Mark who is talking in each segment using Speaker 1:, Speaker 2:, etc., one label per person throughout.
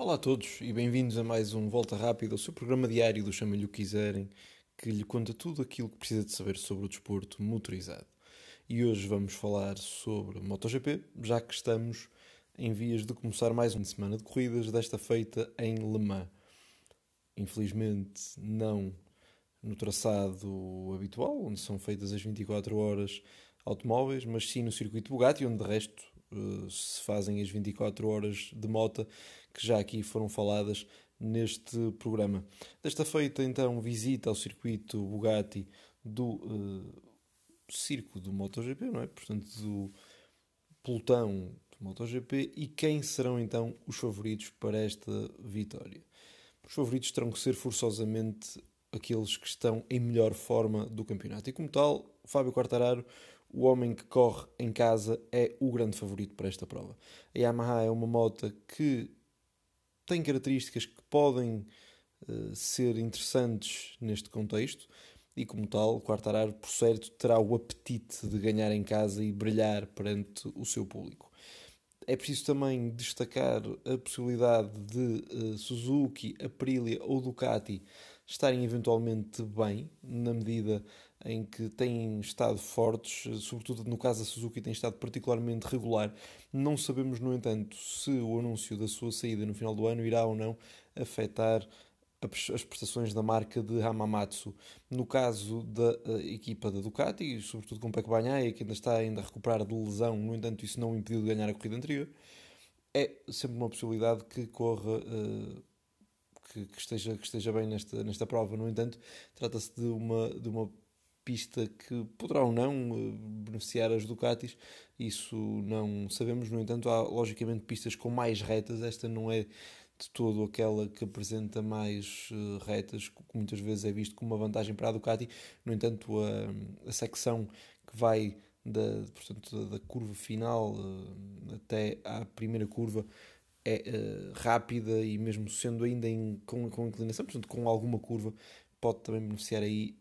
Speaker 1: Olá a todos e bem-vindos a mais um Volta Rápida, o seu programa diário do Chama-lhe o quiserem, que lhe conta tudo aquilo que precisa de saber sobre o desporto motorizado. E hoje vamos falar sobre MotoGP, já que estamos em vias de começar mais uma semana de corridas, desta feita em Le Mans. Infelizmente, não no traçado habitual, onde são feitas as 24 horas automóveis, mas sim no circuito Bugatti, onde de resto se fazem as 24 horas de moto, que já aqui foram faladas neste programa. Desta feita, então, visita ao circuito Bugatti do uh, circo do MotoGP, não é? Portanto, do pelotão do MotoGP e quem serão então os favoritos para esta vitória. Os favoritos terão que ser forçosamente aqueles que estão em melhor forma do campeonato. E como tal, Fábio Quartararo o homem que corre em casa é o grande favorito para esta prova. A Yamaha é uma moto que tem características que podem uh, ser interessantes neste contexto e, como tal, Quartararo, por certo, terá o apetite de ganhar em casa e brilhar perante o seu público. É preciso também destacar a possibilidade de uh, Suzuki, Aprilia ou Ducati estarem eventualmente bem, na medida em que têm estado fortes, sobretudo no caso da Suzuki, tem estado particularmente regular. Não sabemos, no entanto, se o anúncio da sua saída no final do ano irá ou não afetar as prestações da marca de Hamamatsu. No caso da equipa da Ducati, sobretudo com Pecco Bagnaia, que ainda está ainda a recuperar de lesão, no entanto, isso não o impediu de ganhar a corrida anterior, é sempre uma possibilidade que corra. Uh, que, esteja, que esteja bem nesta, nesta prova. No entanto, trata-se de uma, de uma pista que poderá ou não eh, beneficiar as Ducatis, isso não sabemos. No entanto, há logicamente pistas com mais retas, esta não é de todo aquela que apresenta mais uh, retas, que muitas vezes é visto como uma vantagem para a Ducati. No entanto, a, a secção que vai da, portanto, da curva final uh, até à primeira curva é uh, rápida e mesmo sendo ainda em, com, com inclinação, portanto com alguma curva, pode também beneficiar aí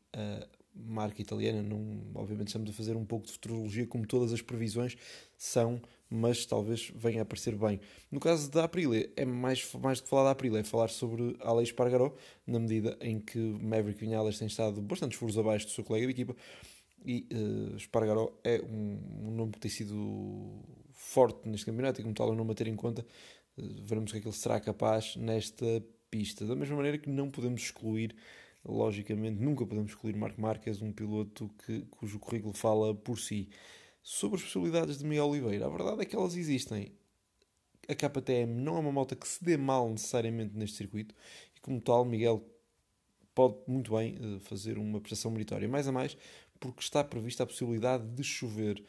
Speaker 1: marca italiana. Não, obviamente estamos a fazer um pouco de futurologia, como todas as previsões são, mas talvez venha a aparecer bem. No caso da Aprilia, é mais, mais do que falar da Aprilia, é falar sobre Aleix Espargaró, na medida em que Maverick Vinales tem estado bastantes furos abaixo do seu colega de equipa, e uh, Espargaró é um, um nome que tem sido forte neste campeonato e como tal eu não a ter em conta veremos o que é que ele será capaz nesta pista. Da mesma maneira que não podemos excluir, logicamente, nunca podemos excluir Marco Marques, um piloto que, cujo currículo fala por si. Sobre as possibilidades de Miguel Oliveira, a verdade é que elas existem. A KTM não é uma moto que se dê mal necessariamente neste circuito e, como tal, Miguel pode muito bem eh, fazer uma prestação meritória. Mais a mais, porque está prevista a possibilidade de chover.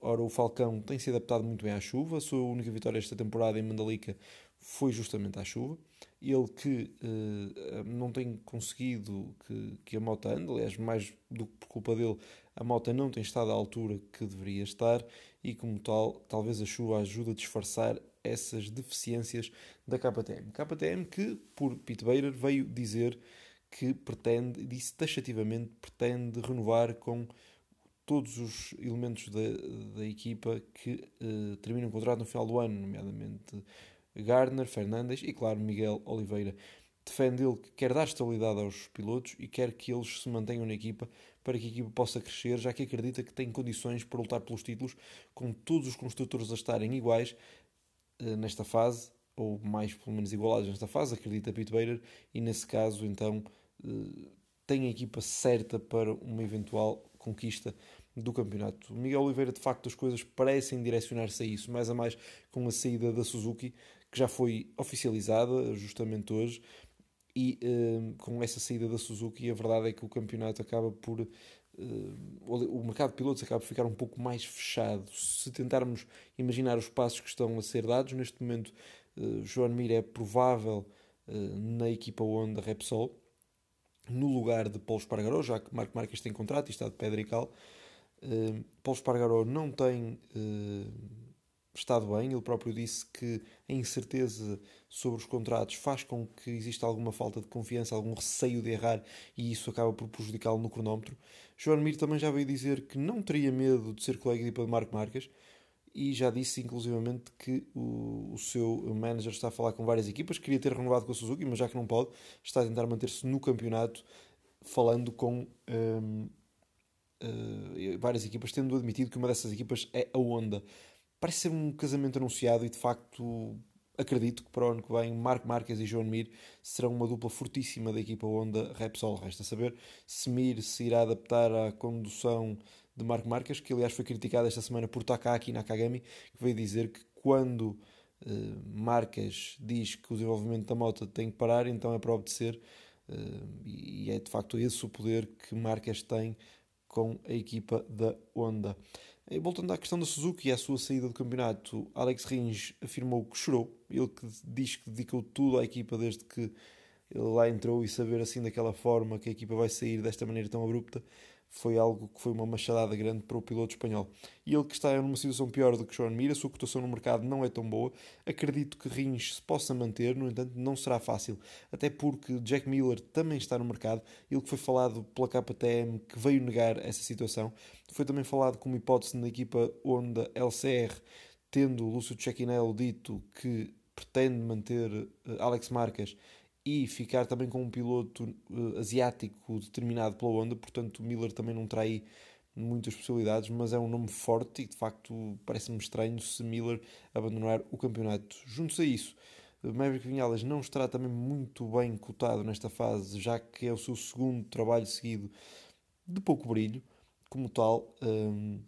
Speaker 1: Ora, o Falcão tem se adaptado muito bem à chuva. A sua única vitória esta temporada em Mandalika foi justamente à chuva. Ele que uh, não tem conseguido que, que a moto ande, aliás, mais do que por culpa dele, a moto não tem estado à altura que deveria estar e, como tal, talvez a chuva ajude a disfarçar essas deficiências da KTM. KTM que, por Pete Bader, veio dizer que pretende, disse taxativamente, pretende renovar com todos os elementos da, da equipa que uh, terminam o contrato no final do ano, nomeadamente Gardner, Fernandes e, claro, Miguel Oliveira. Defende ele que quer dar estabilidade aos pilotos e quer que eles se mantenham na equipa para que a equipa possa crescer, já que acredita que tem condições para lutar pelos títulos, com todos os construtores a estarem iguais uh, nesta fase, ou mais pelo menos igualados nesta fase, acredita Pete Bader, e nesse caso, então, uh, tem a equipa certa para uma eventual conquista do campeonato. Miguel Oliveira, de facto, as coisas parecem direcionar-se a isso, mais a mais com a saída da Suzuki, que já foi oficializada justamente hoje, e uh, com essa saída da Suzuki, a verdade é que o campeonato acaba por. Uh, o mercado de pilotos acaba por ficar um pouco mais fechado. Se tentarmos imaginar os passos que estão a ser dados, neste momento, uh, João Mir é provável na equipa Honda Repsol, no lugar de Paulo Espargaró, já que Marco Marques tem contrato e está de pedra e cal. Uh, Paulo Espargaró não tem uh, estado bem, ele próprio disse que a incerteza sobre os contratos faz com que exista alguma falta de confiança, algum receio de errar e isso acaba por prejudicá-lo no cronómetro. João Mir também já veio dizer que não teria medo de ser colega de equipa de Marco Marques e já disse inclusivamente que o, o seu manager está a falar com várias equipas, queria ter renovado com a Suzuki, mas já que não pode, está a tentar manter-se no campeonato, falando com um, eh, várias equipas, tendo admitido que uma dessas equipas é a Honda. Parece ser um casamento anunciado e de facto acredito que para o ano que vem Marco Marques e João Mir serão uma dupla fortíssima da equipa Honda Repsol. Resta saber se Mir se irá adaptar à condução de Marco Marques, que aliás foi criticado esta semana por Takaki Nakagami, que veio dizer que quando uh, Marques diz que o desenvolvimento da moto tem que parar, então é para obedecer. Uh, e é de facto esse o poder que Marques tem com a equipa da Honda. E voltando à questão da Suzuki e à sua saída do campeonato, Alex Rins afirmou que chorou. Ele que diz que dedicou tudo à equipa desde que ele lá entrou e saber assim daquela forma que a equipa vai sair desta maneira tão abrupta foi algo que foi uma machadada grande para o piloto espanhol. E ele que está numa situação pior do que Joan Mir, a sua cotação no mercado não é tão boa. Acredito que Rins se possa manter, no entanto, não será fácil. Até porque Jack Miller também está no mercado. Ele que foi falado pela KTM que veio negar essa situação. Foi também falado como hipótese na equipa Honda LCR, tendo Lúcio Cecchinello dito que pretende manter eh, Alex Marques e ficar também com um piloto uh, asiático determinado pela Honda, portanto Miller também não trai muitas possibilidades, mas é um nome forte e de facto parece-me estranho se Miller abandonar o campeonato. Junto a isso, Maverick Vinhales não estará também muito bem cotado nesta fase, já que é o seu segundo trabalho seguido de pouco brilho, como tal. Um,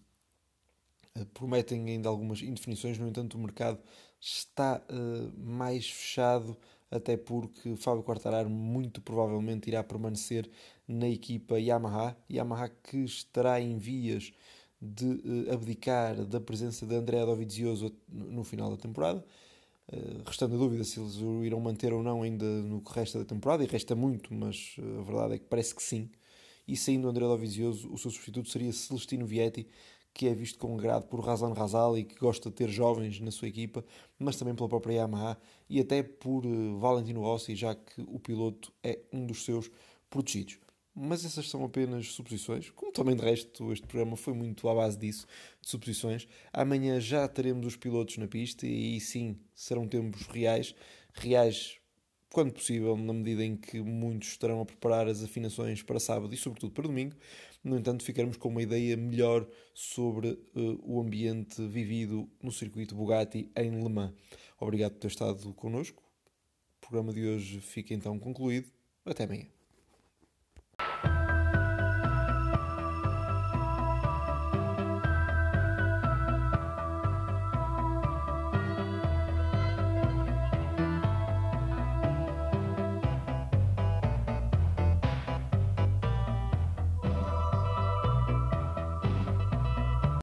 Speaker 1: eh, prometem ainda algumas indefinições, no entanto, o mercado está uh, mais fechado até porque Fábio Quartararo muito provavelmente irá permanecer na equipa Yamaha, Yamaha que estará em vias de uh, abdicar da presença de André Dovizioso no final da temporada, uh, restando a dúvida se eles o irão manter ou não ainda no que resta da temporada, e resta muito, mas uh, a verdade é que parece que sim. E saindo André Dovizioso, o seu substituto seria Celestino Vietti, que é visto com agrado por Razan Razal e que gosta de ter jovens na sua equipa, mas também pela própria Yamaha e até por uh, Valentino Rossi, já que o piloto é um dos seus protegidos. Mas essas são apenas suposições, como também de resto este programa foi muito à base disso, de suposições. Amanhã já teremos os pilotos na pista e aí sim serão tempos reais, reais quando possível, na medida em que muitos estarão a preparar as afinações para sábado e sobretudo para domingo. No entanto, ficarmos com uma ideia melhor sobre uh, o ambiente vivido no circuito Bugatti em Le Mans. Obrigado por ter estado connosco. O programa de hoje fica então concluído. Até amanhã.